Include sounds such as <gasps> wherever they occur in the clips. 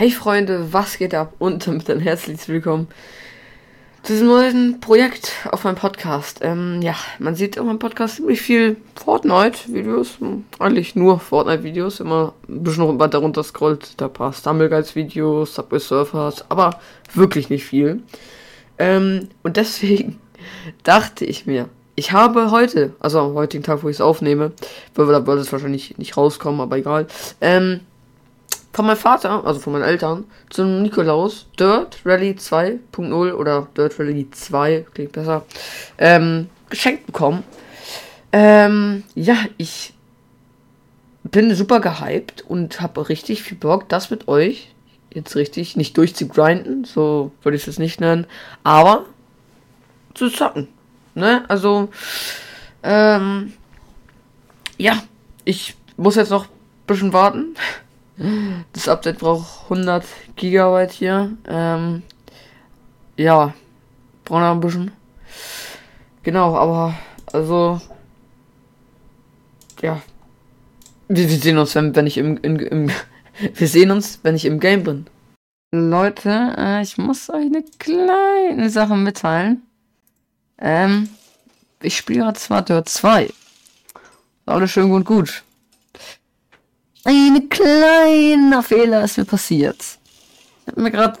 Hey Freunde, was geht ab? Und damit ein herzliches Willkommen zu diesem neuen Projekt auf meinem Podcast. Ähm, ja, man sieht auf meinem Podcast ziemlich viel Fortnite-Videos. Eigentlich nur Fortnite-Videos. Immer ein bisschen weiter runter scrollt. Da ein paar Stumbleguides-Videos, Subway Surfers, aber wirklich nicht viel. Ähm, und deswegen <laughs> dachte ich mir, ich habe heute, also am heutigen Tag, wo ich es aufnehme, weil da wird es wahrscheinlich nicht rauskommen, aber egal, ähm, von meinem Vater, also von meinen Eltern, zum Nikolaus Dirt Rally 2.0 oder Dirt Rally 2, klingt besser, ähm, geschenkt bekommen. Ähm, ja, ich bin super gehypt und habe richtig viel Bock, das mit euch jetzt richtig nicht durchzugrinden, so würde ich es nicht nennen, aber zu zocken. Ne? Also, ähm, ja, ich muss jetzt noch ein bisschen warten. Das Update braucht 100 Gigabyte hier. Ähm, ja, braucht noch ein bisschen. Genau, aber also ja, wir, wir sehen uns, wenn, wenn ich im, im, im <laughs> wir sehen uns, wenn ich im Game bin. Leute, äh, ich muss euch eine kleine Sache mitteilen. Ähm, ich spiele zwar Dirt 2. Alles schön und gut. Ein kleiner Fehler ist mir passiert. Ich habe mir gerade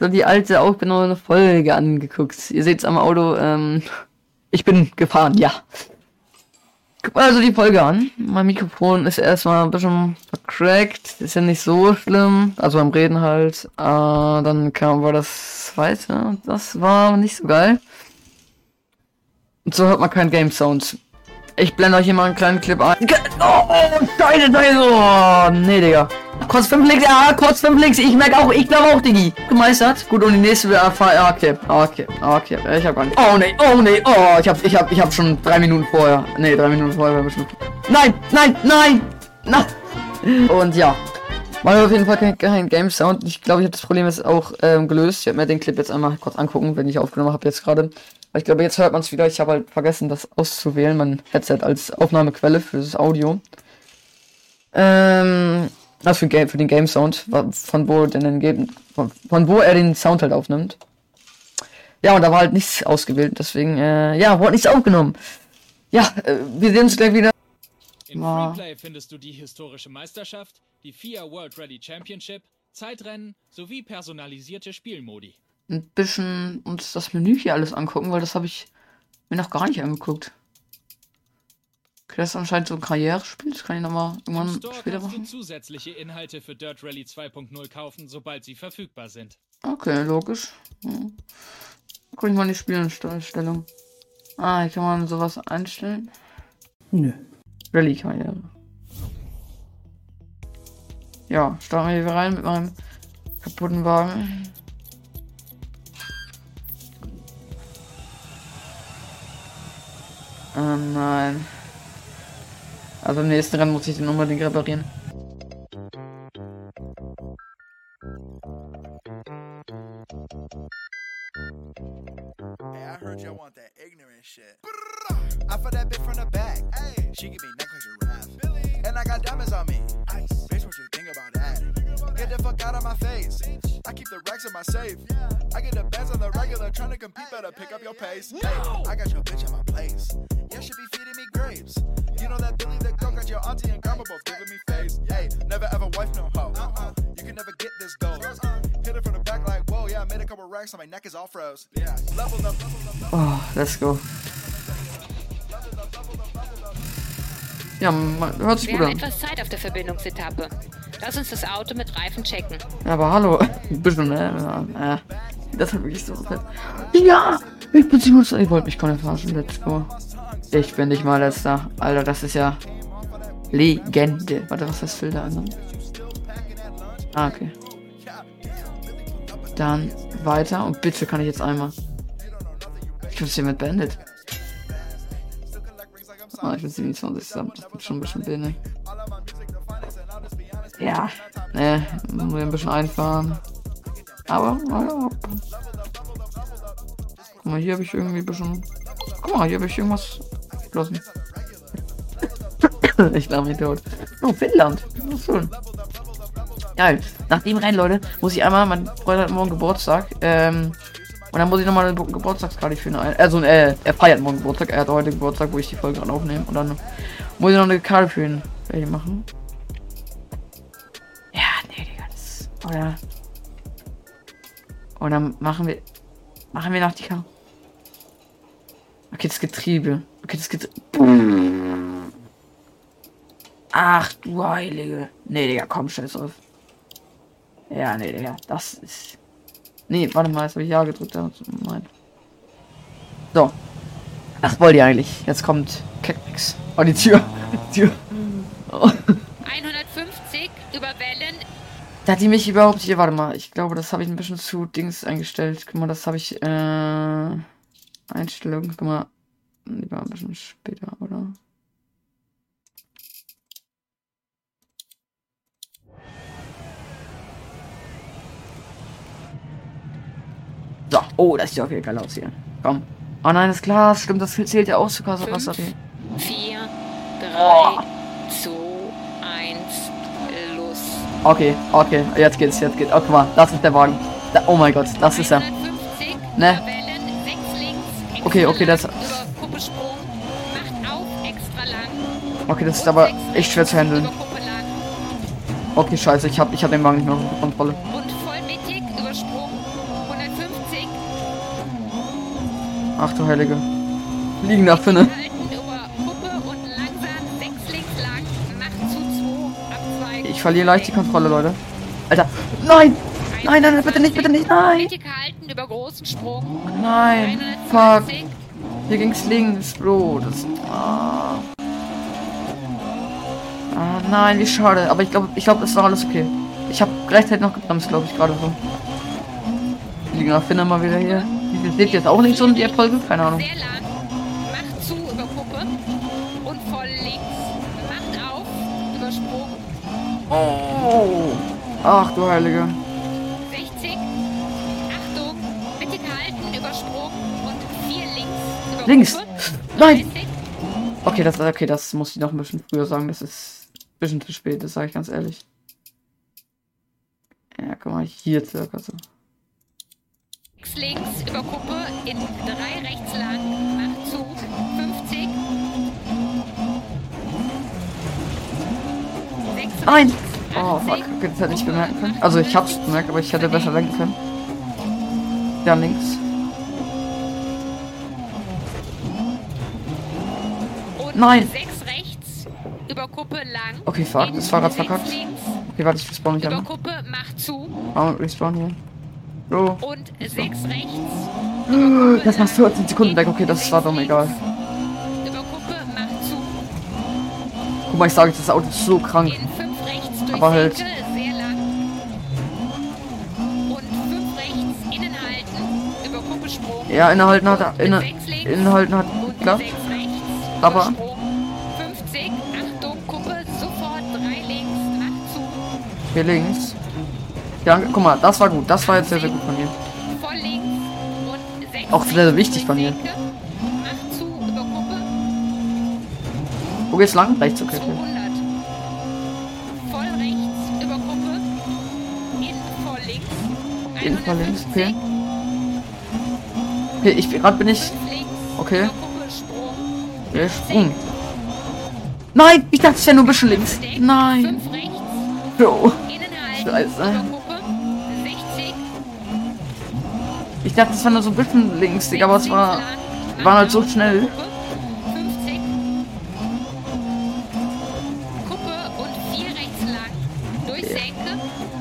die alte aufgenommene Folge angeguckt. Ihr seht es am Auto. Ähm, ich bin gefahren, ja. Guck mal also die Folge an. Mein Mikrofon ist erstmal ein bisschen vercrackt. Ist ja nicht so schlimm. Also beim Reden halt. Äh, dann kam war das zweite. Das war nicht so geil. Und so hört man keinen Game Sound. Ich blende euch hier mal einen kleinen Clip ein. Oh, oh Scheiße, Scheiße. Oh, nee, Digga. Kurz 5 Links, ja, kurz 5 Links. Ich merke auch, ich glaube auch, Diggi. Gemeistert. Gut, und die nächste wäre ja, okay. Okay, okay. Ich hab gar nicht. Oh, nee, oh, nee, oh. Ich hab, ich hab, ich hab schon drei Minuten vorher. Nee, drei Minuten vorher schon. Nein, nein, nein, nein. Und ja. Hört auf jeden Fall kein, kein Game Sound. Ich glaube, ich habe das Problem jetzt auch ähm, gelöst. Ich werde mir den Clip jetzt einmal kurz angucken, wenn ich aufgenommen habe jetzt gerade. Ich glaube, jetzt hört man es wieder. Ich habe halt vergessen, das auszuwählen. Mein Headset als Aufnahmequelle für das Audio. Ähm, also für, für den Game Sound, von wo, den, von, von wo er den Sound halt aufnimmt. Ja, und da war halt nichts ausgewählt, deswegen, äh, ja, wurde nichts aufgenommen. Ja, äh, wir sehen uns gleich wieder. In Freeplay findest du die historische Meisterschaft, die FIA World Rally Championship, Zeitrennen sowie personalisierte Spielmodi ein bisschen uns das Menü hier alles angucken, weil das habe ich mir noch gar nicht angeguckt. Okay, das ist anscheinend so ein Karrierespiel. Das kann ich nochmal irgendwann Store später machen. Du zusätzliche Inhalte für Dirt Rally 2.0 kaufen, sobald sie verfügbar sind. Okay, logisch. Hm. Guck ich mal in die Spielanstellung. Ah, hier kann man sowas einstellen. Nö. Rallye-Karriere. Ja, starten wir hier rein mit meinem kaputten Wagen. Oh nein. Also im nächsten Rennen muss ich den unbedingt reparieren. I fought that bitch from the back. Hey, she give me neck like giraffe. Billy. And I got diamonds on me. Ice. Get the fuck out of my face. I keep the racks in my safe. I get the bands on the regular, trying to compete, better pick up your pace. Hey, I got your bitch in my place. Yeah, she be feeding me grapes. You know that Billy the girl got your auntie and grandma both giving me face. Hey, never ever wife no hoe. You can never get this gold. Hit it from the back like, whoa, yeah, I made a couple racks on my neck is all froze. Yeah, level up, level up. Oh, let's go. Ja, man, hört sich Wir gut haben an. etwas Zeit auf der Verbindungsetappe. Lass uns das Auto mit Reifen checken. Ja, aber hallo. <laughs> Ein bisschen, ne? Ja, äh, das hat wirklich so fett. Ja! Ich bin 27. Ich wollte mich nicht verarschen. Let's go. Ich bin nicht mal letzter. Alter, das ist ja Legende. Warte, was ist das Filter an? Ah, okay. Dann weiter und bitte kann ich jetzt einmal. Ich hab's hiermit beendet. Ah, ich bin 27 zusammen. Das wird schon ein bisschen wenig. Ja, ne, muss ich ein bisschen einfahren. Aber, naja. Guck mal, hier habe ich irgendwie ein bisschen. Guck mal, hier habe ich irgendwas gelassen. <laughs> ich glaube mich tot. Oh, Finnland. Das schön. Geil. Nach dem Rennen, Leute, muss ich einmal, mein Freund hat morgen Geburtstag, ähm, und dann muss ich nochmal eine Geburtstagskarte für ihn ein. Also, äh, er feiert morgen Geburtstag, er hat heute Geburtstag, wo ich die Folge gerade aufnehme. Und dann muss ich noch eine Karte für ihn machen. Ja, nee, Digga, das. Oh ja. Und dann machen wir. Machen wir noch die Karte. Okay, das Getriebe. Okay, das Getriebe. Ach du Heilige. Nee, Digga, komm, scheiß auf. Ja, nee, Digga, das ist. Nee, warte mal, jetzt habe ich Ja gedrückt. Nein. So. Was wollt ihr eigentlich? Jetzt kommt Keckmix. Oh, die Tür. Die Tür. Oh. 150 über Wellen. Da hat die mich überhaupt hier. Warte mal, ich glaube, das habe ich ein bisschen zu Dings eingestellt. Guck mal, das habe ich. Äh, Einstellungen. Guck mal. Lieber ein bisschen später, oder? So, oh, das sieht auf jeden Fall aus hier. Komm. Oh nein, das Glas, stimmt, das zählt ja auch zu Wasser. 4, 3, 2, 1, los. Okay, okay, jetzt geht's, jetzt geht's. Oh, guck mal, das ist der Wagen. Da, oh mein Gott, das ist er. Ne? Okay, okay, das. Okay, das ist aber echt schwer zu handeln. Okay, scheiße, ich hab, ich hab den Wagen nicht mehr unter Kontrolle. Ach du Heilige. Liegen nach Finne. Ich verliere leicht die Kontrolle, Leute. Alter. Nein! Nein, nein, bitte nicht, bitte nicht, nein! Nein! Fuck! Hier ging's links, Bro. Das. Ah. ah nein, wie schade. Aber ich glaube, ich glaube, das war alles okay. Ich habe gleichzeitig noch gebremst, glaube ich, gerade so. Liegen nach Finne mal wieder hier. Ihr seht jetzt auch nicht so in die Folge? Keine Ahnung. Sehr lang. Macht zu über Puppe. Und voll links. Macht auf. Übersprung. Oh. Ach du Heilige. 60. Achtung. Bitte gehalten. Übersprung. Und 4 links. Über links. Puppe. Nein. Okay, das, okay, das muss ich noch ein bisschen früher sagen. Das ist ein bisschen zu spät, das sage ich ganz ehrlich. Ja, guck mal, hier circa so links über Kuppe in 3 rechts lang, macht zu, 50. 6 Nein! Oh fuck, okay, das hätte ich bemerken können. Also ich hab's bemerkt, aber ich hätte besser lenken können. Ja, links. Nein! 6 rechts über Kuppe lang. Okay, fuck, das Fahrrad verkackt. Okay, warte, ich respawn nicht Über Kuppe, macht zu. Oh, respawn hier. Oh. Und 6 rechts. <gasps> Das machst du 14 Sekunden weg. Okay, das war doch egal. Guck mal, ich sage, das Auto ist so krank. Aber halt. Ja, innehalten hat inne, innehalten hat geklappt. Aber. 50, Achtung, Kuppe, sofort 3 links, macht zu. Hier links. Ja, guck mal, das war gut. Das war jetzt sehr, sehr gut von mir. Auch sehr, sehr wichtig von mir. Wo geht's lang? Rechts, okay. Voll links. Okay. Okay, ich gerade bin ich. Okay. Okay, Sprung. Nein, ich dachte es wäre nur ein bisschen links. Nein. Jo. Scheiße. Ich dachte, es war nur so ein bisschen links, aber es war, war halt so schnell.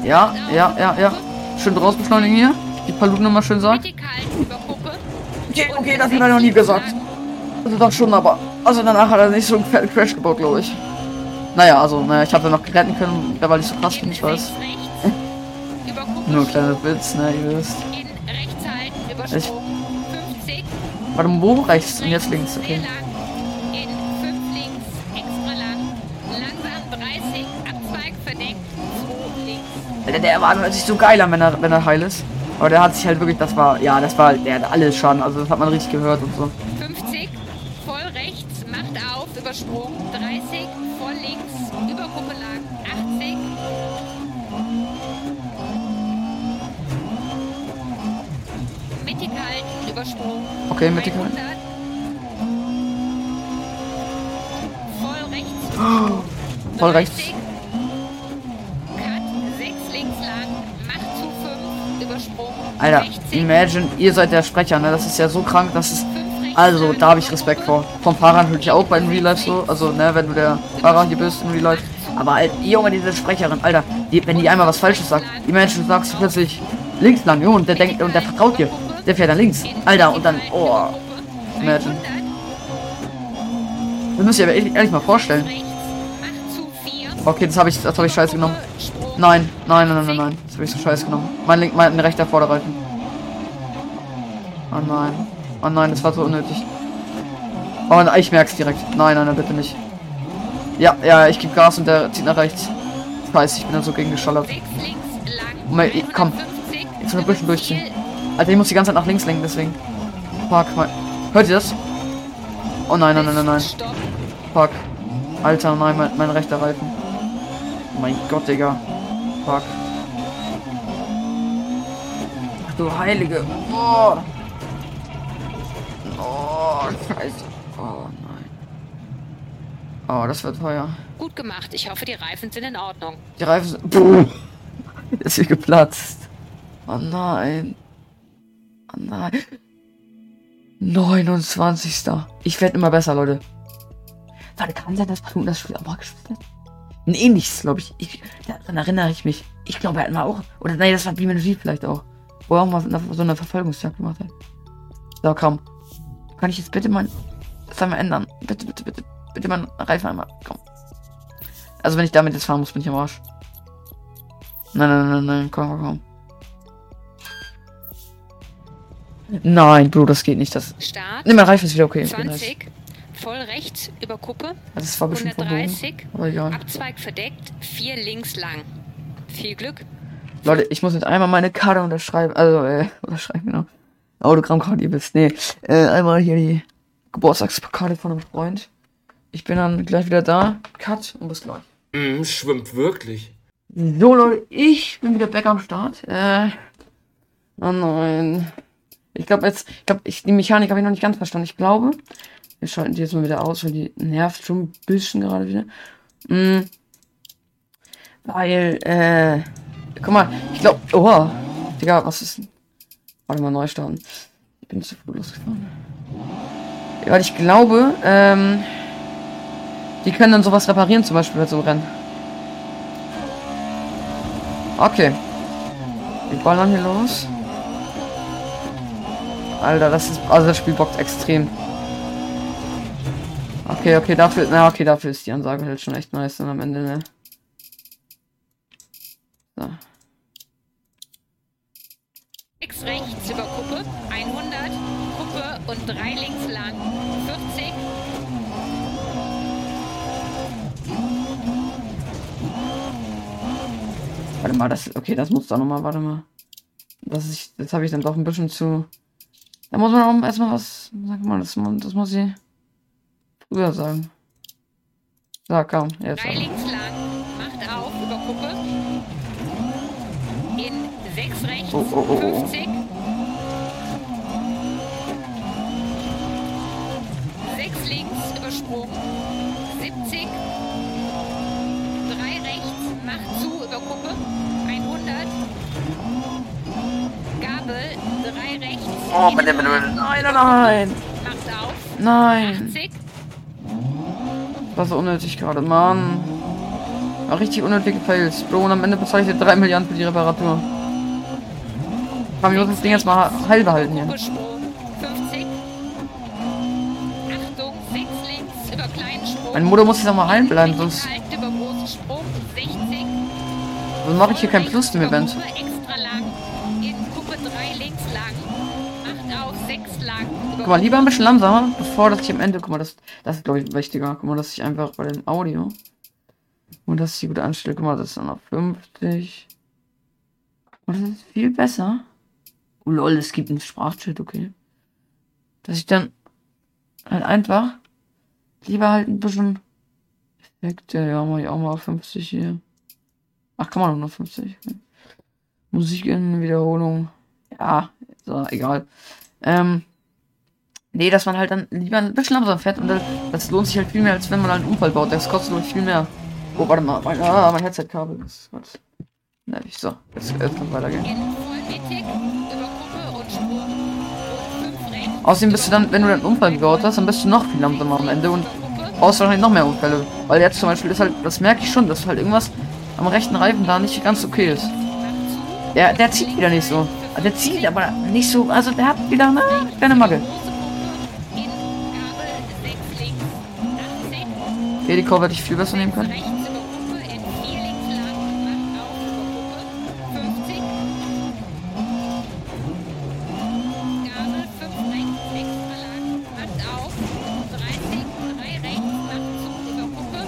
Ja, ja, ja, ja. Schön draus beschleunigen hier. Die Paluten nochmal schön sagen. Okay, okay, das hat er noch nie gesagt. Also doch schon, aber. Also danach hat er nicht so einen Crash gebaut, glaube ich. Naja, also, naja, ich habe noch retten können, weil ich so krass bin, ich weiß. <laughs> Nur ein kleiner Witz, ne, ihr wisst. Ich. Warte, wo rechts und jetzt links, okay. Alter, der war sich so geil an, wenn er, wenn er heil ist. Aber der hat sich halt wirklich, das war, ja, das war, der hat alles Schaden, also das hat man richtig gehört und so. 50, voll rechts, macht auf, übersprung, 30, voll links, über Kuppe lang, 80. mittig halten, übersprungen. Okay. 100. Voll rechts. übersprungen. <gasps> Voll rechts. 30. Cut, 6 links lang, macht zu 5, übersprungen. Alter, 60. imagine, ihr seid der Sprecher, ne? Das ist ja so krank, das ist. 5 rechts Also, da habe ich Respekt vor. Vom Fahrer natürlich auch bei den Real Life so. Also, ne, wenn du der Fahrer hier bist in Real Life. Aber halt, Junge, diese Sprecherin, Alter, die, wenn die einmal was Falsches sagt, die Menschen sagst du plötzlich links lang, Junge, und der denkt, und der vertraut dir. Der fährt dann links. Alter, und dann, oh, imagine. 100. Das müsst ihr aber ehrlich, ehrlich mal vorstellen. Rechts, macht zu 4. Okay, das habe ich, das ich scheiße genommen. Nein, nein, nein, nein, nein. Das habe ich so scheiße genommen. Mein, link, mein rechter Vorderreifen. Oh nein. Oh nein, das war so unnötig. Oh nein, ich merk's direkt. Nein, nein, nein, bitte nicht. Ja, ja, ich gebe Gas und der zieht nach rechts. Scheiße, ich bin da so gegen geschallert. 6 links lang. Moment, ich- komm. 150. Jetzt nur ein bisschen durchziehen. Alter, ich muss die ganze Zeit nach links lenken, deswegen. Fuck, mein. Hört ihr das? Oh nein, nein, nein, nein, nein. Fuck. Alter, nein, mein, mein rechter Reifen. Mein Gott, Digga. Fuck. Ach du Heilige. Oh. Oh, scheiße. Oh nein. Oh, das wird teuer. Gut gemacht. Ich hoffe, die Reifen sind in Ordnung. Die Reifen sind... Boom. <laughs> Ist hier geplatzt. Oh nein. Nein. 29. Ich werde immer besser, Leute. Warte, kann sein, dass Platoon das Spiel auch mal gespielt hat? Ein ähnliches, glaube ich. ich. Daran erinnere ich mich. Ich glaube, er hat mal auch. Oder nein, das war BMG vielleicht auch. Wo er auch mal so eine Verfolgungsjagd gemacht hat. So, komm. Kann ich jetzt bitte mal das einmal ändern? Bitte, bitte, bitte. Bitte mal Reifen einmal. Komm. Also wenn ich damit jetzt fahren muss, bin ich am Arsch. Nein, nein, nein, nein, komm, komm, komm. Nein, Bro, das geht nicht. Das. Start. Ne, mein Reifen ist wieder okay. okay nice. 20. Voll rechts über Kuppe. Also es war bestimmt verbogen. 130. Aber egal. Abzweig verdeckt. 4 links lang. Viel Glück. Leute, ich muss jetzt einmal meine Karte unterschreiben. Also, äh, <laughs> unterschreiben, genau. Autogrammkarte, ihr wisst. Nee, äh, einmal hier die Geburtstagskarte von einem Freund. Ich bin dann gleich wieder da. Cut und bis gleich. Mm, schwimmt wirklich. So, Leute, ich bin wieder back am Start. Äh, oh nein. Ich glaube jetzt, ich glaube, ich, die Mechanik habe ich noch nicht ganz verstanden. Ich glaube, wir schalten die jetzt mal wieder aus, weil die nervt schon ein bisschen gerade wieder. Mm, weil, äh, guck mal, ich glaube, oh, Digga, was ist denn? Warte mal, neu starten. Ich bin zu früh losgefahren. Ja, weil ich glaube, ähm, die können dann sowas reparieren, zum Beispiel bei so einem Rennen. Okay. Wir ballern hier los. Alter, das ist. Also das Spiel bockt extrem. Okay, okay, dafür. Na, okay, dafür ist die Ansage halt schon echt nice dann am Ende, ne? So. X rechts über Kuppe. 100. Kuppe und 3 links lang. 40. Warte mal, das. Okay, das muss doch nochmal, warte mal. Das ist. Jetzt habe ich dann doch ein bisschen zu. Da muss man auch erstmal was. Sag mal, das, das muss ich früher sagen. So, komm, jetzt. 3 aber. links lang. Macht auf über Kuppe. In 6 rechts. Oh, oh, oh, oh. 50. 6 links übersprungen. 70. 3 rechts. Macht zu über Kuppe. 100. Gabel. 3 rechts. Oh, bitte, bitte, bitte. Nein, nein, nein. Nein. 80. Das war so unnötig gerade, Mann. War richtig unnötige Fails. Bro, und am Ende bezahle ich dir 3 Milliarden für die Reparatur. Komm, ich muss das Ding jetzt mal heil behalten hier. Kuppelsprung. 50. Achtung, 6 links über kleinen Sprung. Meine Mutter muss jetzt auch mal heil bleiben, sonst, halten über großen Sprung. 60. sonst mache ich hier kein Plus im Event. Guck mal, lieber ein bisschen langsamer, bevor das ich am Ende. Guck mal, das, das ist glaube ich wichtiger. Guck mal, dass ich einfach bei dem Audio. Und dass ich die gut anstelle. Guck mal, das ist dann auf 50. Und das ist viel besser. Oh lol, es gibt einen Sprachchat, okay. Dass ich dann halt einfach lieber halt ein bisschen Effekte, ja, mach ich auch mal auf 50 hier. Ach, kann man noch 50. Okay. Musik in Wiederholung. Ja, So, egal. Ähm, nee, dass man halt dann lieber ein bisschen langsam fährt und das, lohnt sich halt viel mehr, als wenn man halt einen Unfall baut. Das kostet nämlich viel mehr. Oh, warte mal, mein, ah, mein Headset-Kabel. Das, was? Ich, so, jetzt, jetzt kann weitergehen. Fünf rechts. Außerdem bist du dann, wenn du einen Unfall gebaut hast, dann bist du noch viel langsamer am Ende und brauchst wahrscheinlich noch mehr Unfälle. Weil jetzt zum Beispiel ist halt, das merke ich schon, dass halt irgendwas am rechten Reifen da nicht ganz okay ist. Der, der zieht wieder nicht so. Der zieht aber nicht so, also der hat wieder eine kleine Macke. 30. 3 rechts. Macht zu über Kuppe.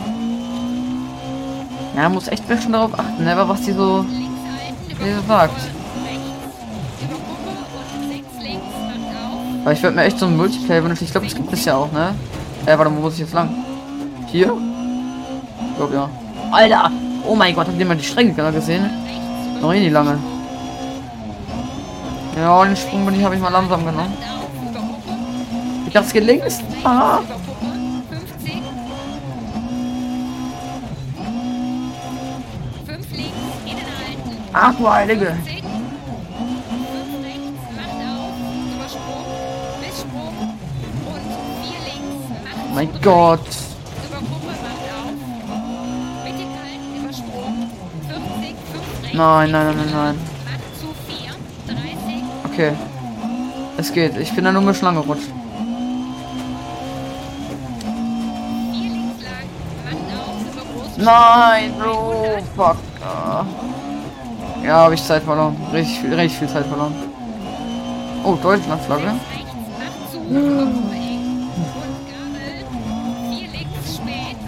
Ja, man muss echt bisschen darauf achten, ne, was die so Links halten über Wie Kuppe. gesagt. Rechts über Kuppe und 6 links. Macht auf. Weil ich würde mir echt so ein Multiplayer wünschen. Ich glaube, das gibt es ja auch, ne? Äh, warte, wo muss ich jetzt lang? Hier? Ich glaube, ja. Alter! Oh mein Gott, ihr mal die Stränge gerade gesehen? Noch eh nicht lange. Ja, den Sprung bin ich, habe ich mal langsam genommen. Ich dachte, es geht links. Ah. Über Kuppe. 50. 5 links. Innen halten. Ach du Heilige. 50. 5 rechts. Macht auf. Über Sprung. Bis Sprung. Und 4 links. Macht Mein zu. Gott. Über Kuppe. Macht auf. Mittig halten. Über Sprung. 40. 5 rechts. Nein, nein, nein, nein, nein. Macht zu 4. 30. Okay. Es geht. Ich bin da nur mit Schlange gerutscht. 4 links lang. Macht auf. Über großen Nein, Bro. Fuck. Ah. Ja, habe ich Zeit verloren. Richtig, viel- richtig viel Zeit verloren. Oh, Deutschlandflagge.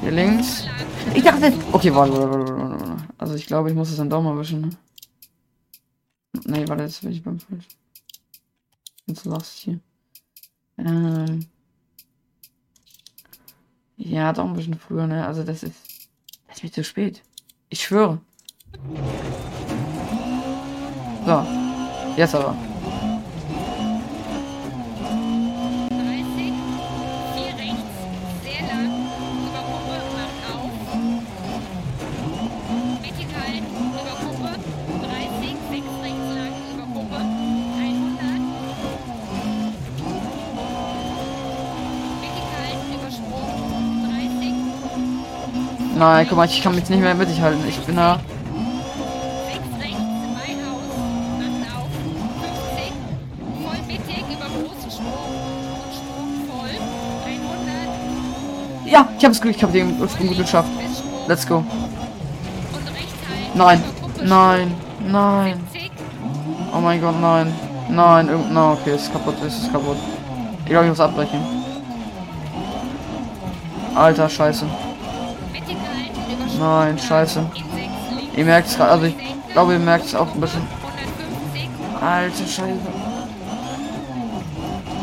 Hier links. Ich dachte. Okay, warte, warte, warte, warte. Also ich glaube, ich muss es dann doch mal wischen. Ne? Nee, warte, jetzt bin ich beim falsch. Jetzt sagst du hier. Ähm. Ja, doch ein bisschen früher, ne? Also das ist. Das ist mir zu spät. Ich schwöre. So. Jetzt aber. 30, vier rechts, sehr lang, über Kuppe, macht auf. Mittig halten, über Kuppe, 30, sechs rechts lang, über Kuppe, 100. Mittig halten, über Sprung, 30, Nein, guck mal, ich kann mich nicht mehr mittig halten. Ich bin da. Sechs rechts, mein Haus, macht auf, 50, voll mittig über großen Sprung und Sprung voll, 100, Ja, ich hab's gut, ich hab den gut geschafft. Let's go. Nein. Nein. Nein. 70, Oh mein Gott, nein. Nein, irgend. Na, okay, ist kaputt, ist kaputt. Ich glaube, ich muss abbrechen. Alter, scheiße. Nein, scheiße. Ihr merkt es gerade, also ich glaube, ihr merkt es auch ein bisschen. 150, Alter, scheiße.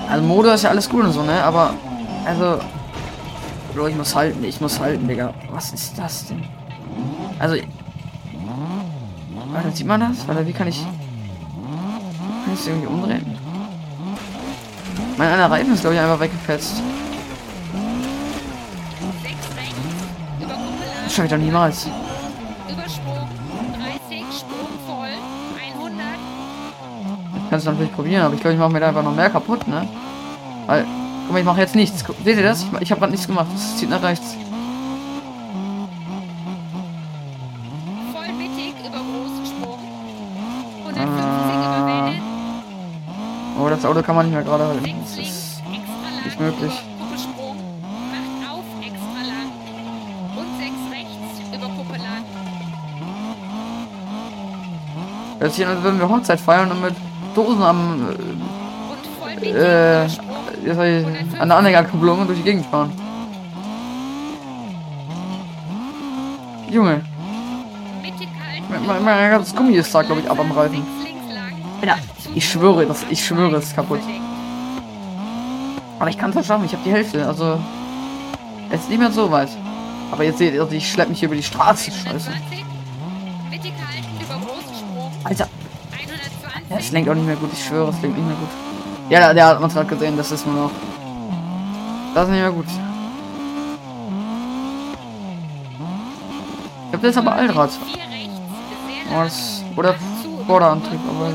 Also Mode ist ja alles gut und so, ne? Aber, also. Bro, ich muss halten, ich muss halten, Digga. Was ist das denn? Also. Warte, sieht man das? Warte, wie kann ich. Kann ich irgendwie umdrehen? Mein einer Reifen ist, glaube ich, einfach weggefetzt. Ich doch niemals. über Sprung, 30, Sprung voll, 100, Kannst du natürlich probieren, aber ich glaube, ich mache mir da einfach noch mehr kaputt, ne? Weil, guck mal, ich mache jetzt nichts. Seht ihr das? Ich, ich habe gerade nichts gemacht. Das zieht nach rechts. voll mittig über großen Sprung, 150 über Welle, Oh, das Auto kann man nicht mehr gerade halten. Das ist nicht möglich. Über Kuppelsprung. Macht auf, extra lang. Und sechs rechts über Kuppe lang. Hört sich an, als würden wir Hochzeit feiern und mit Dosen am, äh, äh, ich, an der Anhängerkupplung durch die Gegend fahren. Junge, mein, mein, ganzes Gummi ist da, glaube ich, ab am Reifen. Ich schwöre, das, ich schwöre, es ist kaputt. Aber ich kann es schaffen, ich habe die Hälfte, also. Es ist nicht mehr so weit. Aber jetzt seht ihr, also ich schlepp mich hier über die Straße, scheiße. 120. Mittig halten über großen Sprung. Alter, 120. Das lenkt auch nicht mehr gut, ich schwöre, es lenkt nicht mehr gut. Ja, der, der hat man gerade gesehen, das ist nur noch. Das ist nicht mehr gut. Ich das ist aber Allrad. Oh, das, oder Vorderantrieb, aber.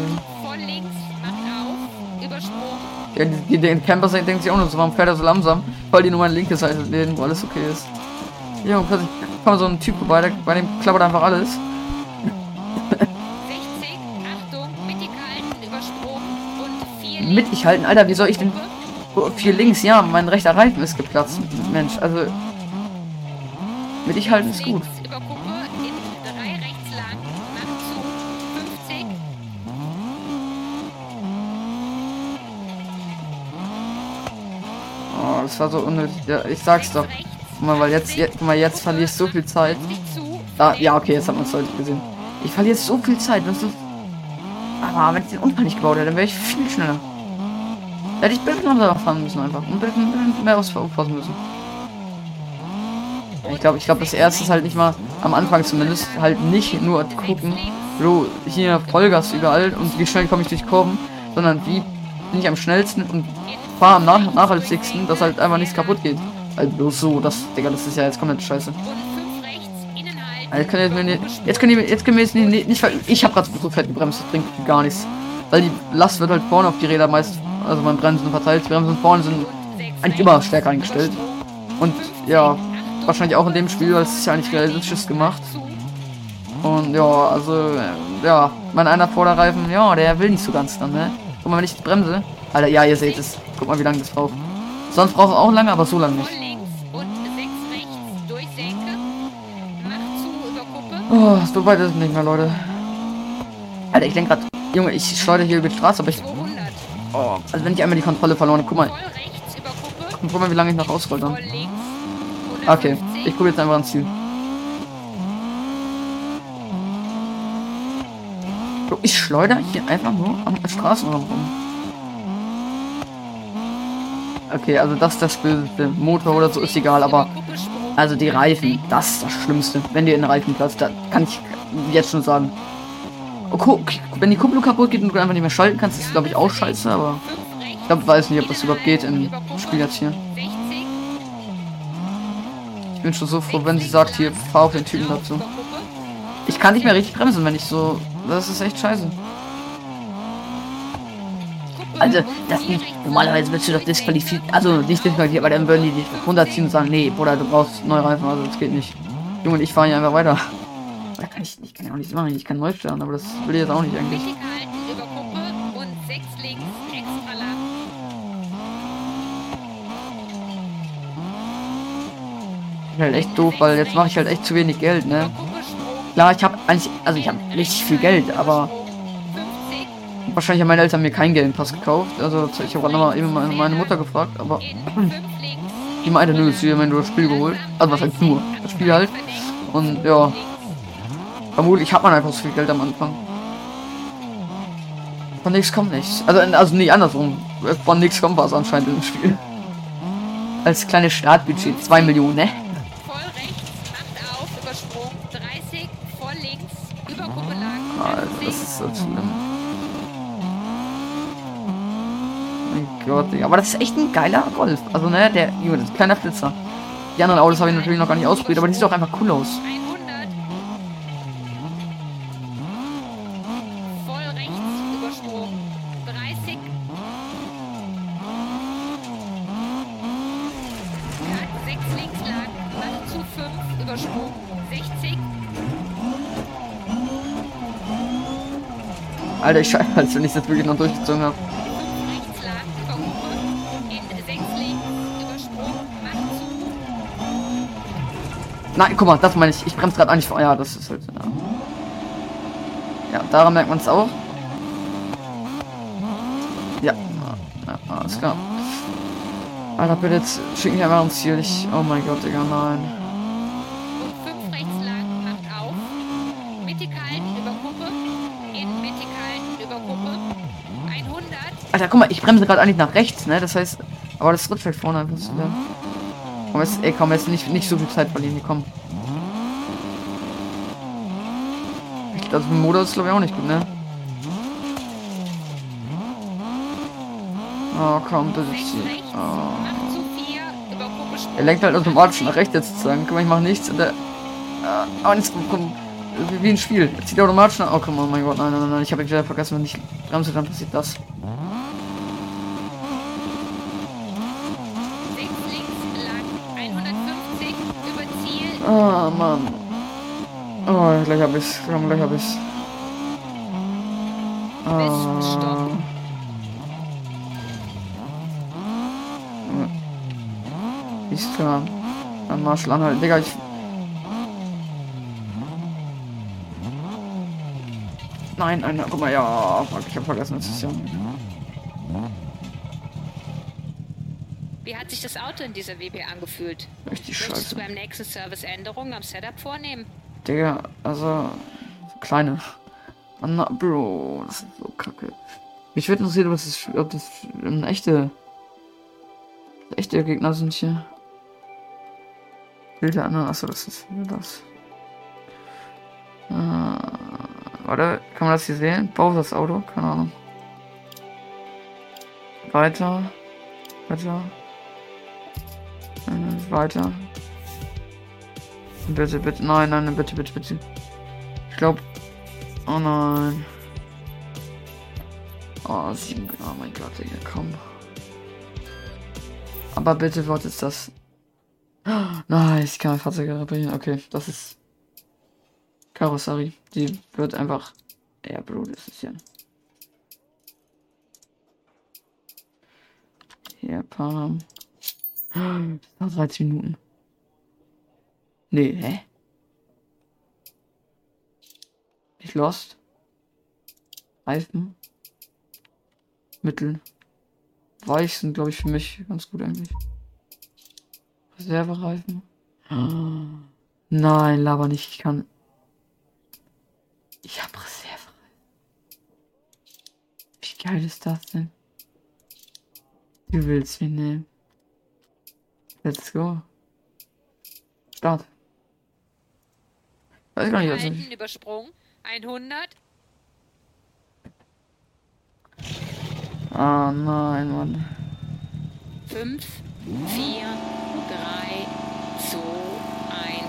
Ja, die, die, den Camper denkt sich auch nur so, warum fährt er so langsam? Weil die nur meine linke Seite lehnen, wo alles okay ist. Ja, und plötzlich kommt so ein Typ vorbei, der, bei dem klappert einfach alles. 60, Achtung, mittig halten, Übersprung links. Mittig halten, Alter, wie soll ich denn. Oh, Vier links, ja, mein rechter Reifen ist geplatzt. Mensch, also. Mittig halten ist gut. Links über Kuppe, in drei rechts lang, macht zu, 50, Oh, das war so unnötig. Ja, ich sag's doch. Guck mal, weil jetzt, jetzt, guck mal, jetzt verliere ich so viel Zeit. zu, Ah, ja, okay, jetzt hat man es deutlich gesehen. Ich verliere so viel Zeit. Das ist... Aber wenn ich den Unfall nicht gebaut hätte, dann wäre ich viel schneller. Hätte ich Bild langsamer fahren müssen einfach. Und bisschen mehr aufpassen müssen. Ich glaube, ich glaube, das erste ist halt nicht mal am Anfang zumindest halt nicht nur gucken, so hier Vollgas überall und wie schnell komme ich durch Kurven, sondern wie bin ich am schnellsten und fahre am nach nachhaltigsten, dass halt einfach nichts kaputt geht. Also so, das, Digga, das ist ja jetzt komplett scheiße. Also nicht, jetzt könnt ihr mir, jetzt könnt ihr mir jetzt nicht, nicht, nicht ich habe gerade so fett gebremst, das bringt gar nichts. Weil die Last wird halt vorne auf die Räder meist, also beim Bremsen verteilt. Die Bremsen vorne sind eigentlich immer stärker eingestellt. Und ja, wahrscheinlich auch in dem Spiel, weil es ist ja eigentlich realistisch gemacht. Und ja, also, äh, ja, mein einer Vorderreifen, ja, der will nicht so ganz dann, ne? Guck mal, wenn ich bremse. Alter, ja, ihr seht es. Guck mal, wie lange das braucht. Sonst braucht es auch lange, aber so lange nicht. Und Oh, so weit ist es nicht mehr, Leute. Alter, ich denke gerade, Junge, ich schleudere hier über die Straße, aber ich. 200, Oh, also wenn ich einmal die Kontrolle verloren habe, guck mal, guck mal, wie lange ich noch rausroll dann. Okay, 150, ich gucke jetzt einfach ans Ziel. So, ich schleudere hier einfach nur am Straßenrand rum. Okay, also das ist das böse Motor oder so ist egal, aber also die Reifen, das ist das Schlimmste. Wenn dir in den Reifen platzt, da kann ich jetzt schon sagen. Wenn die Kupplung kaputt geht und du einfach nicht mehr schalten kannst, ist glaube ich auch scheiße, aber ich glaube, weiß nicht, ob das überhaupt geht im Spiel jetzt hier. 60, Ich bin schon so froh, wenn sie sagt, hier, fahr auf den Typen dazu. Ich kann nicht mehr richtig bremsen, wenn ich so. Das ist echt scheiße. Also, das rechts, normalerweise wirst du doch disqualifiziert. Also nicht disqualifiziert, aber dann würden die dich runterziehen und sagen, nee, Bruder, du brauchst neue Reifen, also das geht nicht. Junge, ich fahre hier einfach weiter. Da kann ich, ich kann ja auch nichts machen, ich kann neu starten, aber das will ich jetzt auch nicht eigentlich. mittig halten, über Kuppe und sechs links, extra lang, Ist halt echt doof, weil jetzt mache ich halt echt zu wenig Geld, ne? Klar, ich habe eigentlich, also ich habe richtig viel Geld, aber 50, wahrscheinlich haben meine Eltern mir keinen Geldpass gekauft. Also ich habe nochmal eben meine meine Mutter gefragt, aber die meinte, nö, sie haben mir nur das Spiel geholt. Also was heißt nur, das Spiel halt. Und ja, vermutlich hat man einfach so viel Geld am Anfang. Von nichts kommt nichts. Also, also nee, andersrum. Von nichts kommt was anscheinend im Spiel. Als kleines Startbudget 2 Millionen, ne? voll rechts, macht auf, Übersprung, 30, voll links, über Kuppe lang, Alter, das 50, ist so schlimm. Mein Gott, Digga. Aber das ist echt ein geiler Golf. Also, ne, der, Junge, das ist ein kleiner Flitzer. Die anderen Autos habe ich natürlich noch gar nicht ausprobiert, aber die sieht auch einfach cool aus. Alter, ich scheiße, als wenn ich das wirklich noch durchgezogen habe. 5 rechts lang, über Kuppe, in 6 links, Übersprung, macht zu, Nein, guck mal, das meine ich. Ich bremse gerade eigentlich vor. Ja, das ist halt. Ja, ja daran merkt man es auch. Ja, ja, alles klar. Alter, bitte jetzt schick mich einfach ans Ziel. Ich, oh mein Gott, Digga, nein. und 5 rechts lang, macht auf, mittig halten, über Kuppe, in mittig halten, über Kuppe, 100, Alter, guck mal, ich bremse gerade eigentlich nach rechts, ne? Das heißt, aber das Rutsch halt vorne einfach zu. Komm, jetzt, ey, komm, jetzt nicht, nicht so viel Zeit verlieren, hier, komm. Dem Motor ist glaube ich auch nicht gut, ne? Oh, komm. Sechs rechts, Oh. Er lenkt halt automatisch nach rechts jetzt sozusagen. Guck mal, ich mache nichts und der. Aber jetzt kommt. Wie, ein Spiel. Er zieht automatisch nach. Oh, komm, oh mein Gott, nein, nein, nein, nein. Ich habe wieder vergessen, wenn ich bremse, dann passiert das. Sechs links lang, 150 über Ziel. Ah, Mann. Oh, gleich hab ich's. Komm, gleich hab ich's. Ah. Stopp. Ist klar. An Marshall anhalten. Digga, ich. Nein, nein, guck mal, ja. Fuck, ich hab vergessen, das ist ja. Wie hat sich das Auto in dieser WP angefühlt? Richtig Möchtest du scheiße. beim nächsten Service Änderungen am Setup vornehmen? Digga, also. So kleine. Mann, na, Bro, das ist so kacke. Mich würde interessieren, ob das, ob das ähm, echte. echte Gegner sind hier. Bilder anderen. Achso, das ist wieder das. Äh, warte, kann man das hier sehen? Bowsers Auto? Keine Ahnung. Weiter. Weiter. Weiter. Bitte, bitte, nein, nein, bitte, bitte, bitte. Ich glaube. Oh nein. Oh, sieben. Oh mein Gott, Digga, komm. Aber bitte, was ist das? Nein, ich kann mein Fahrzeug reparieren. Okay, das ist. Karosserie. Die wird einfach. Ja, Bro, das ist ja. Hier, Palm. Noch 13 Minuten. Nee, hä? Ich lost. Reifen. Mittel. Weich sind, glaube ich, für mich ganz gut eigentlich. Reservereifen. Nein, laber nicht. Ich kann. Ich habe Reservereifen. Wie geil ist das denn? Du willst mich nehmen. Let's go. Start. Weiß gar nicht, was ich. übersprungen. 100. Ah, nein, Mann. 5, 4, 3, 2, 1,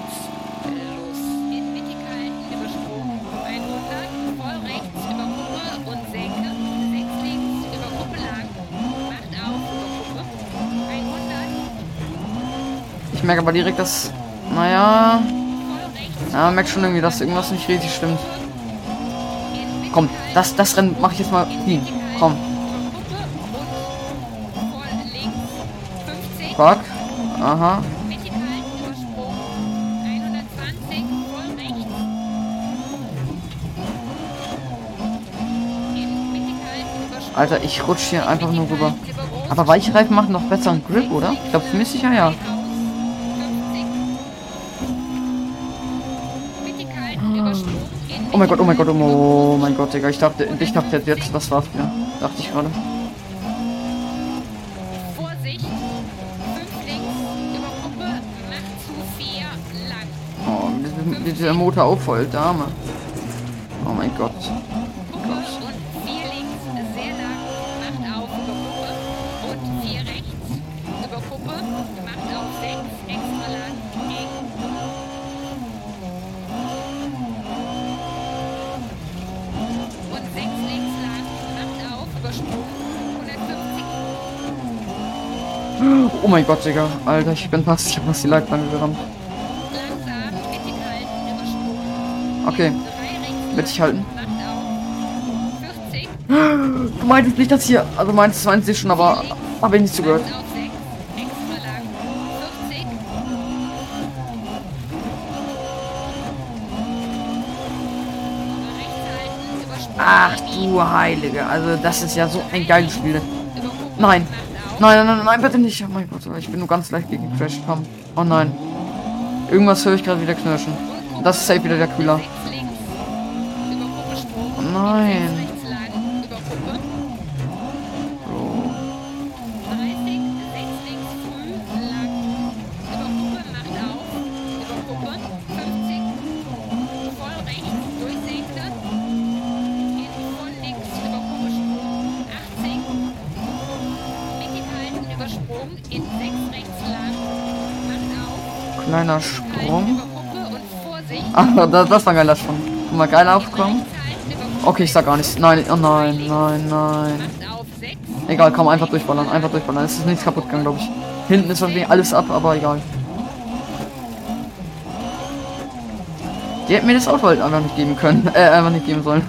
los. In mittig halten, übersprungen. 100, voll rechts über Kuppe und senke. 6 links über Kuppe lang. Macht auf über Kuppe. 100, Ich merke aber direkt, dass. Naja. Ja, man merkt schon irgendwie, dass irgendwas nicht richtig stimmt. Komm, das, das Rennen mache ich jetzt mal clean. Komm. über Kuppe und voll links. 50. Fuck. Aha. Mittig halten, übersprungen. 120, voll rechts. In mittig halten, übersprungen. Alter, ich rutsch hier einfach nur rüber. Aber weiche Reifen machen doch besseren Grip, oder? Ich glaube, für mich sicher ja. Oh mein Gott, oh mein Gott, oh mein Gott, Digga. Ich dachte, ich dachte jetzt, das war's wieder. Dachte ich gerade. Vorsicht. 5 links, über Kuppe, macht zu 4, lang. Oh, der Motor auffällt, Dame. Oh mein Gott. Kuppe und 4 links, sehr lang, macht auf über Kuppe und 4 rechts, über Kuppe, macht auf 6, extra lang, eng. Und 6 links lang, macht auf, übersprungen, 150, Oh mein Gott, Digga. Alter, ich bin fast, ich hab fast die Leitplanke gerammt. Okay. 3 rechts Mittig halten. macht auf, 40, Du meintest nicht, dass hier. Also meinst du meinst du schon, aber habe ich nicht zugehört. macht auf 6, extra lang, 40, rechts halten, übersprungen. Ach du Heilige. Also das ist ja so ein geiles Spiel. Nein. Nein, nein, nein, bitte nicht. Oh mein Gott, ich bin nur ganz leicht gegen Crash gekommen. Oh nein. Irgendwas höre ich gerade wieder knirschen. Das ist safe wieder der Kühler. Oh nein. Halten Sprung. Ah, das, das war ein geiler Sprung. Guck mal, geil Kuppe. Okay, ich sag gar nichts. Nein, oh nein, nein, nein. Macht auf 6. Egal, komm, einfach durchballern, einfach durchballern. Es ist nichts kaputt gegangen, glaube ich. Hinten ist irgendwie alles ab, aber egal. Die hätten mir das Auto halt einfach nicht geben können. Äh, einfach nicht geben sollen.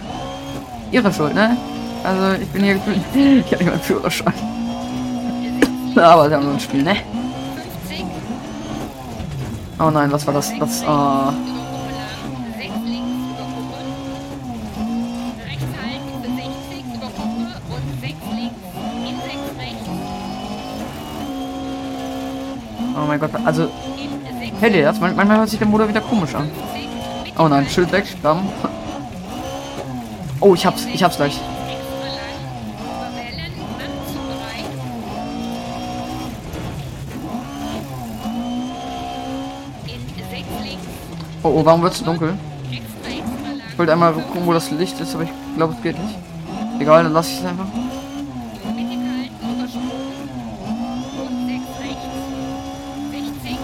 Ihre Schuld, ne? Also, ich bin hier gefühlt. <laughs> Ich hab nicht meinen Führerschein. <laughs> Aber sie haben nur ein Spiel, ne? 50. Oh nein, was war das? Das, rechts über Kuppe lang. 6 links über Kuppe. Rechts halten für 60 über Kuppe und 6 links in 6 rechts. Oh mein Gott, also, In 6 hört ihr das? Man- Manchmal hört sich der Motor wieder komisch an. 50. Oh nein, Schild weg, Stamm. Oh, ich hab's, ich hab's gleich. Oh, oh, warum dunkel? Extra, extra lang. Ich wollte einmal gucken, wo das Licht ist, aber ich glaube, es geht nicht. Egal, dann lasse ich es einfach. Mittig halten, übersprungen. Und 6 rechts. 60.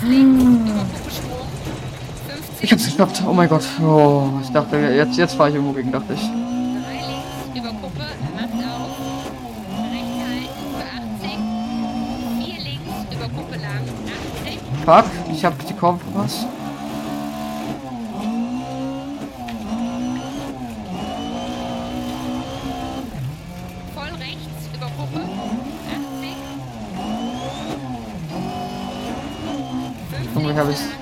6 links. Über Kuppe Sprung. 50. Ich hab's geschafft. Oh mein Gott. Oh, ich dachte, jetzt, jetzt fahre ich irgendwo gegen, dachte ich. 3 links über Kuppe, macht auf. Rechts halten für 80. 4 links über Kuppe lang, 80. Fuck, ich hab die Kurve verpasst. Voll rechts über Kuppe, 80. Junge, hab ich's.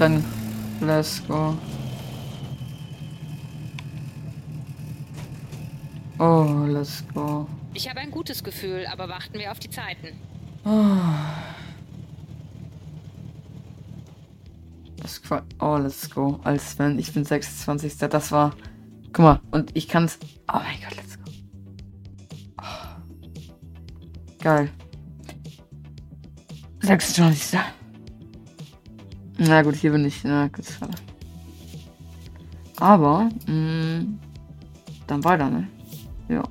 Rennen. Let's go. Oh, let's go. Ich habe ein gutes Gefühl, aber warten wir auf die Zeiten. Das Qua- oh, let's go. Als wenn ich bin 26. Das war. Guck mal, und ich kann's. Oh mein Gott, let's go. Oh. Geil. 26. Na gut, hier bin ich. Na gut, schade. Aber, mh, dann weiter, ne? Ja.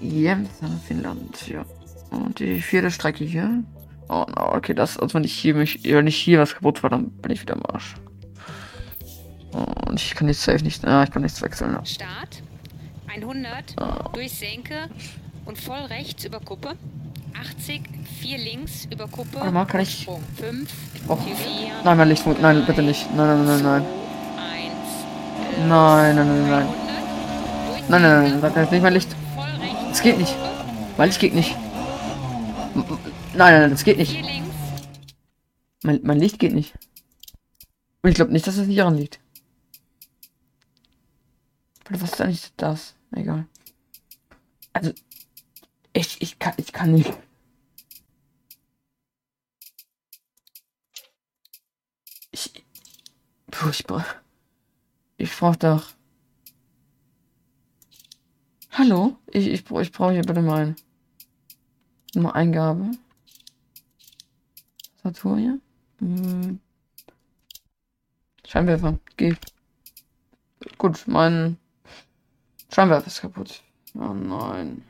Jämsam, Finnland, ja. Und die vierte Strecke hier. Oh, no, okay, das, also wenn ich hier mich, wenn ich hier was kaputt war, dann bin ich wieder am Arsch. Und ich kann jetzt safe nicht, ah, ich kann nichts wechseln. Ja. Start, 100, durch Senke und voll rechts über Kuppe. 80, 4 links über Kuppe. Warte mal, kann ich- Sprung 5, Oh. 4, Nein, mein Licht, fun- nein, bitte nicht. Nein, nein, nein, nein, 1, nein. Nein, nein, nein, nein. 300, durch Nein, nein, nein, nein, nicht mein Licht. Es geht nicht. Mein Licht geht nicht. Nein, nein, nein, das geht nicht. 4 links, Mein, mein Licht geht nicht. Und ich glaube nicht, dass es nicht daran liegt. Was ist eigentlich das? Egal. Also, ich, ich kann, ich kann nicht. Puh, ich brauch doch. Hallo? Ich, ich, ich brauche hier bitte mal mal Eingabe. Tastatur hier. Hm. Scheinwerfer. Geht. Gut, mein Scheinwerfer ist kaputt. Oh nein.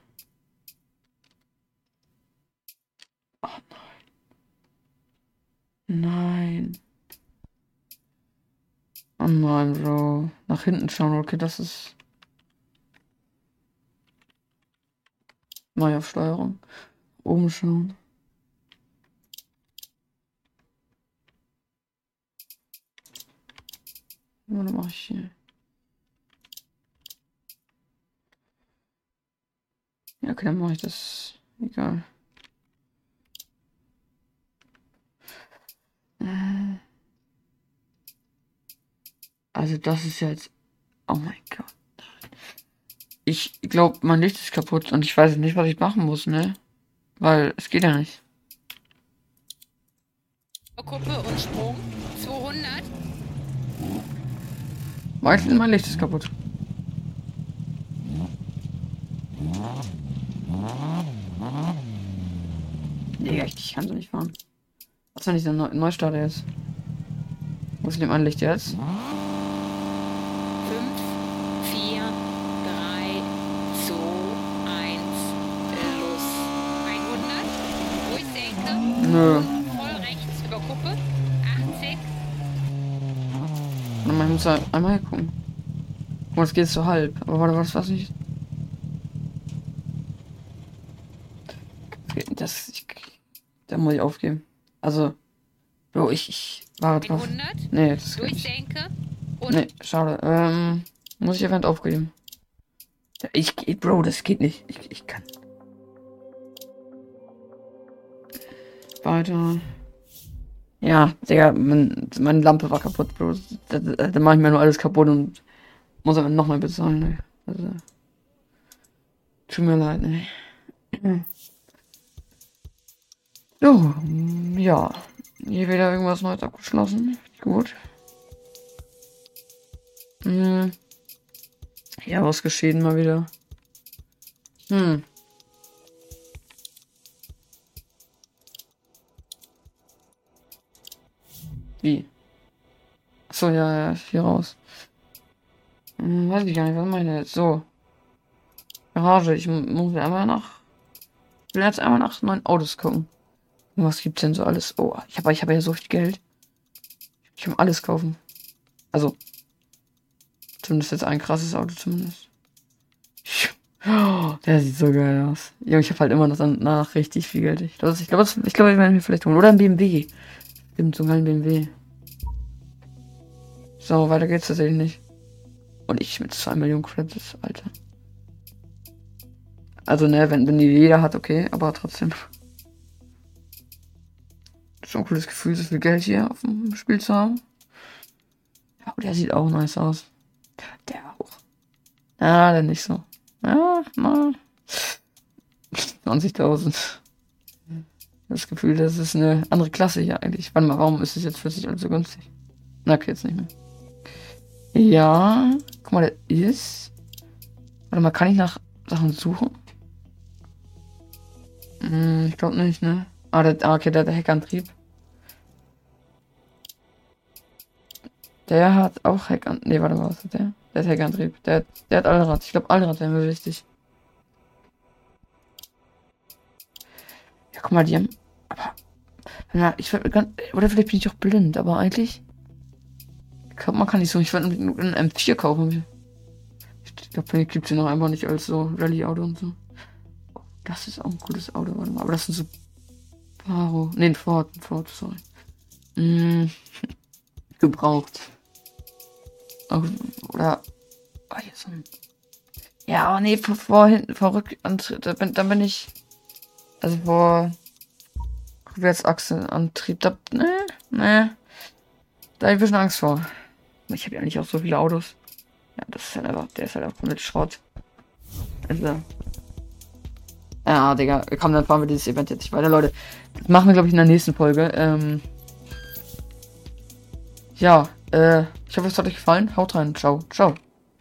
Oh nein. Nein. Oh nein, Bro. Nach hinten schauen, okay, das ist. Neue auf Steuerung. Oben schauen. Oder mache ich hier? Ja, okay, dann mache ich das. Egal. Äh. Also das ist jetzt. Oh mein Gott. Ich glaube, mein Licht ist kaputt und ich weiß nicht, was ich machen muss, ne? Weil es geht ja nicht. Kuppe und Sprung. 200. Mein, mein Licht ist kaputt. Digga, ich, kann so nicht fahren. Was, wenn ich der Neu Neustart ist? Wo ist denn mein Licht jetzt? 5, 4, 3, 2, 1, los. 100. Durchsenke. Nö. Voll rechts über Kuppe. 80. Warte mal, ich muss da einmal hergucken. Guck mal, es geht so halb. Aber warte, was, was nicht? Das, ich, da muss ich aufgeben. Also, Bro, ich, ich war drauf. 100. Nee, das. Durchsenke. Und Nee, schade. Ähm, muss ich Event aufgeben. Ich, ich- Bro, das geht nicht. Ich, ich kann. Weiter. Ja, Digga, mein, meine Lampe war kaputt, Bro. Da, da, da mache ich mir nur alles kaputt und muss aber nochmal bezahlen, ey. Also, tut mir leid, ey. So, ja. Hier wieder irgendwas Neues abgeschlossen. Gut. Hm. Ja, was geschehen mal wieder? Hm. Wie? Achso, ja, ja, hier raus. Hm, weiß ich gar nicht, was meine jetzt? So. Garage, ich mu- muss einmal nach. Ich will jetzt einmal nach neuen Autos gucken. Was gibt's denn so alles? Oh, ich habe ich hab ja so viel Geld. Ich kann alles kaufen. Also, Zumindest jetzt ein krasses Auto zumindest. Oh, <laughs> der sieht so geil aus. Ja, ich habe halt immer noch danach richtig viel Geld. Ich glaube, ich, glaub, ich, glaub, ich werde mir vielleicht holen. Oder ein BMW. Stimmt, so ein BMW. So, weiter geht's tatsächlich nicht. Und ich mit 2 Millionen Credits, Alter. Also, ne, wenn, wenn die jeder hat, okay, aber trotzdem. Schon ein cooles Gefühl, so viel Geld hier auf dem Spiel zu haben. Ja, der sieht auch nice aus. Der auch. Ah, der nicht so. Ja, na. <laughs> 20.000. Das Gefühl, das ist eine andere Klasse hier eigentlich. Warte mal, warum ist es jetzt plötzlich alles so günstig? Na, okay, jetzt nicht mehr. Ja, guck mal, der ist. Warte mal, kann ich nach Sachen suchen? Hm, ich glaube nicht, ne? Ah, der, ah, okay, der hat Heckantrieb. Der hat auch Heckantrieb. Nee, warte mal, was hat der? Der hat Heckantrieb. Der, hat- der hat Allrad. Ich glaube, Allrad wäre mir wichtig. Ja, guck mal, die haben. Aber. Na, ich. Oder vielleicht bin ich auch blind, aber eigentlich. Ich man kann nicht so. Ich würde einen einen M4 kaufen. Ich glaube, vielleicht gibt sie noch einfach nicht als so Rallye-Auto und so. Das ist auch ein cooles Auto, warte mal. Aber das sind so. Paro. Nee, ein Ford, ein Ford, sorry. Mm, <laughs> gebraucht. Auch- Oder. Ah, hier ist ein. Ja, aber nee, vor, vor hinten, vor Rückantrieb, da bin, da bin ich. Also vor Rückwärtsachsenantrieb, da. Ne, ne. Da hab ich ein bisschen Angst vor. Ich habe ja nicht auch so viele Autos. Ja, das ist halt einfach, der ist halt einfach komplett Schrott. Also. Ja, Digga, komm, dann fahren wir dieses Event jetzt nicht weiter, Leute. Das machen wir, glaube ich, in der nächsten Folge. Ähm. Ja, äh, ich hoffe, es hat euch gefallen. Haut rein. Ciao. Ciao.